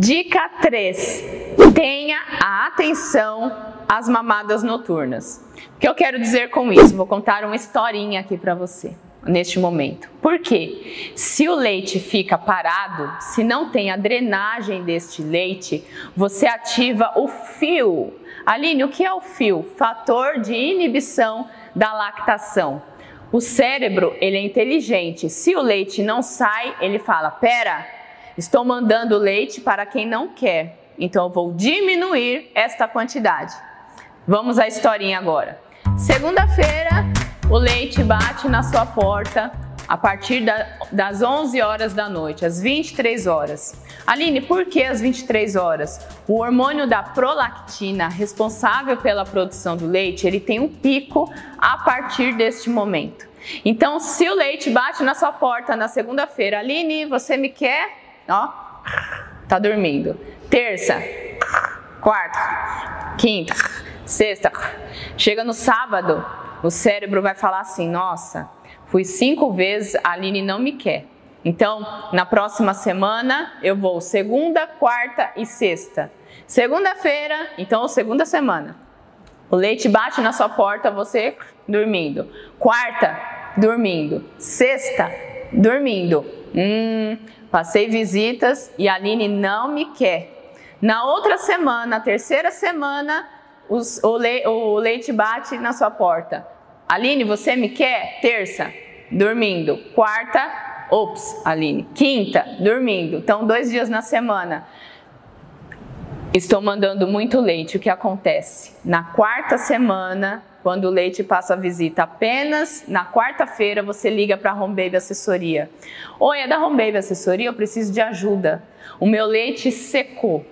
Dica 3. Tenha a atenção às mamadas noturnas. O que eu quero dizer com isso? Vou contar uma historinha aqui para você neste momento. Por quê? Se o leite fica parado, se não tem a drenagem deste leite, você ativa o fio. Aline, o que é o fio? Fator de inibição da lactação. O cérebro, ele é inteligente. Se o leite não sai, ele fala: "Pera, estou mandando leite para quem não quer. Então eu vou diminuir esta quantidade." Vamos à historinha agora. Segunda-feira, o leite bate na sua porta a partir da, das 11 horas da noite, às 23 horas. Aline, por que às 23 horas? O hormônio da prolactina, responsável pela produção do leite, ele tem um pico a partir deste momento. Então, se o leite bate na sua porta na segunda-feira, Aline, você me quer? Ó, tá dormindo. Terça, quarta, quinta, sexta. Chega no sábado, o cérebro vai falar assim: nossa, fui cinco vezes, a Aline não me quer. Então, na próxima semana, eu vou segunda, quarta e sexta. Segunda-feira, então, segunda semana. O leite bate na sua porta, você dormindo. Quarta, dormindo. Sexta, dormindo. Hum, passei visitas e a Aline não me quer. Na outra semana, a terceira semana, os, o, le, o leite bate na sua porta. Aline, você me quer? Terça, dormindo. Quarta, ops, Aline. Quinta, dormindo. Então, dois dias na semana. Estou mandando muito leite. O que acontece? Na quarta semana, quando o leite passa a visita, apenas na quarta-feira você liga para a Home Baby Assessoria. Oi, é da Home Baby Assessoria? Eu preciso de ajuda. O meu leite secou.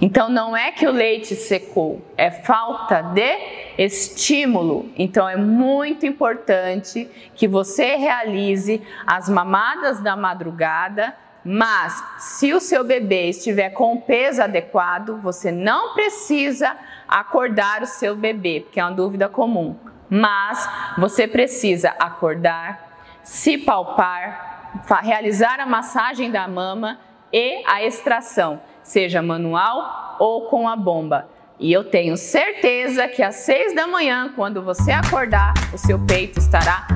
Então não é que o leite secou, é falta de estímulo. Então é muito importante que você realize as mamadas da madrugada, mas se o seu bebê estiver com o peso adequado, você não precisa acordar o seu bebê, porque é uma dúvida comum. Mas você precisa acordar, se palpar, realizar a massagem da mama e a extração seja manual ou com a bomba. E eu tenho certeza que às seis da manhã, quando você acordar, o seu peito estará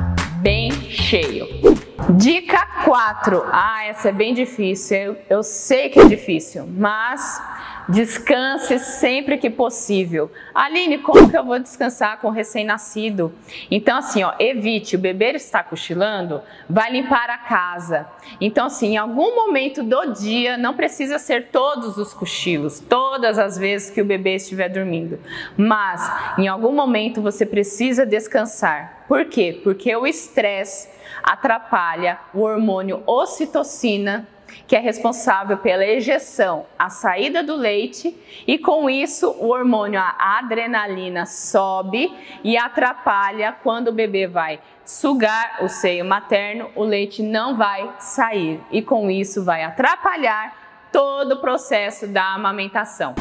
bem cheio. Dica 4. Ah, essa é bem difícil. Eu, eu sei que é difícil, mas Descanse sempre que possível. Aline, como que eu vou descansar com recém-nascido? Então, assim, ó, evite, o bebê está cochilando, vai limpar a casa. Então, assim, em algum momento do dia, não precisa ser todos os cochilos, todas as vezes que o bebê estiver dormindo, mas em algum momento você precisa descansar. Por quê? Porque o estresse atrapalha o hormônio ocitocina que é responsável pela ejeção, a saída do leite, e com isso o hormônio a adrenalina sobe e atrapalha quando o bebê vai sugar o seio materno, o leite não vai sair e com isso vai atrapalhar todo o processo da amamentação.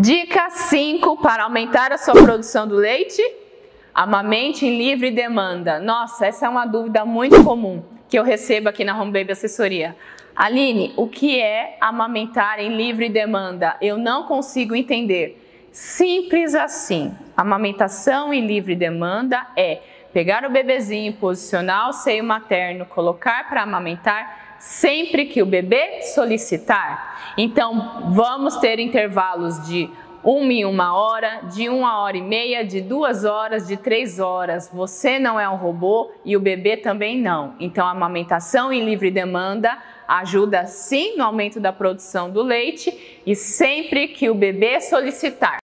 Dica 5 para aumentar a sua produção do leite: amamente em livre demanda. Nossa, essa é uma dúvida muito comum que eu recebo aqui na Home Baby Assessoria. Aline, o que é amamentar em livre demanda? Eu não consigo entender. Simples assim. Amamentação em livre demanda é pegar o bebezinho, posicionar o seio materno, colocar para amamentar sempre que o bebê solicitar. Então, vamos ter intervalos de uma em uma hora, de uma hora e meia, de duas horas, de três horas. Você não é um robô e o bebê também não. Então, a amamentação em livre demanda ajuda sim no aumento da produção do leite e sempre que o bebê solicitar.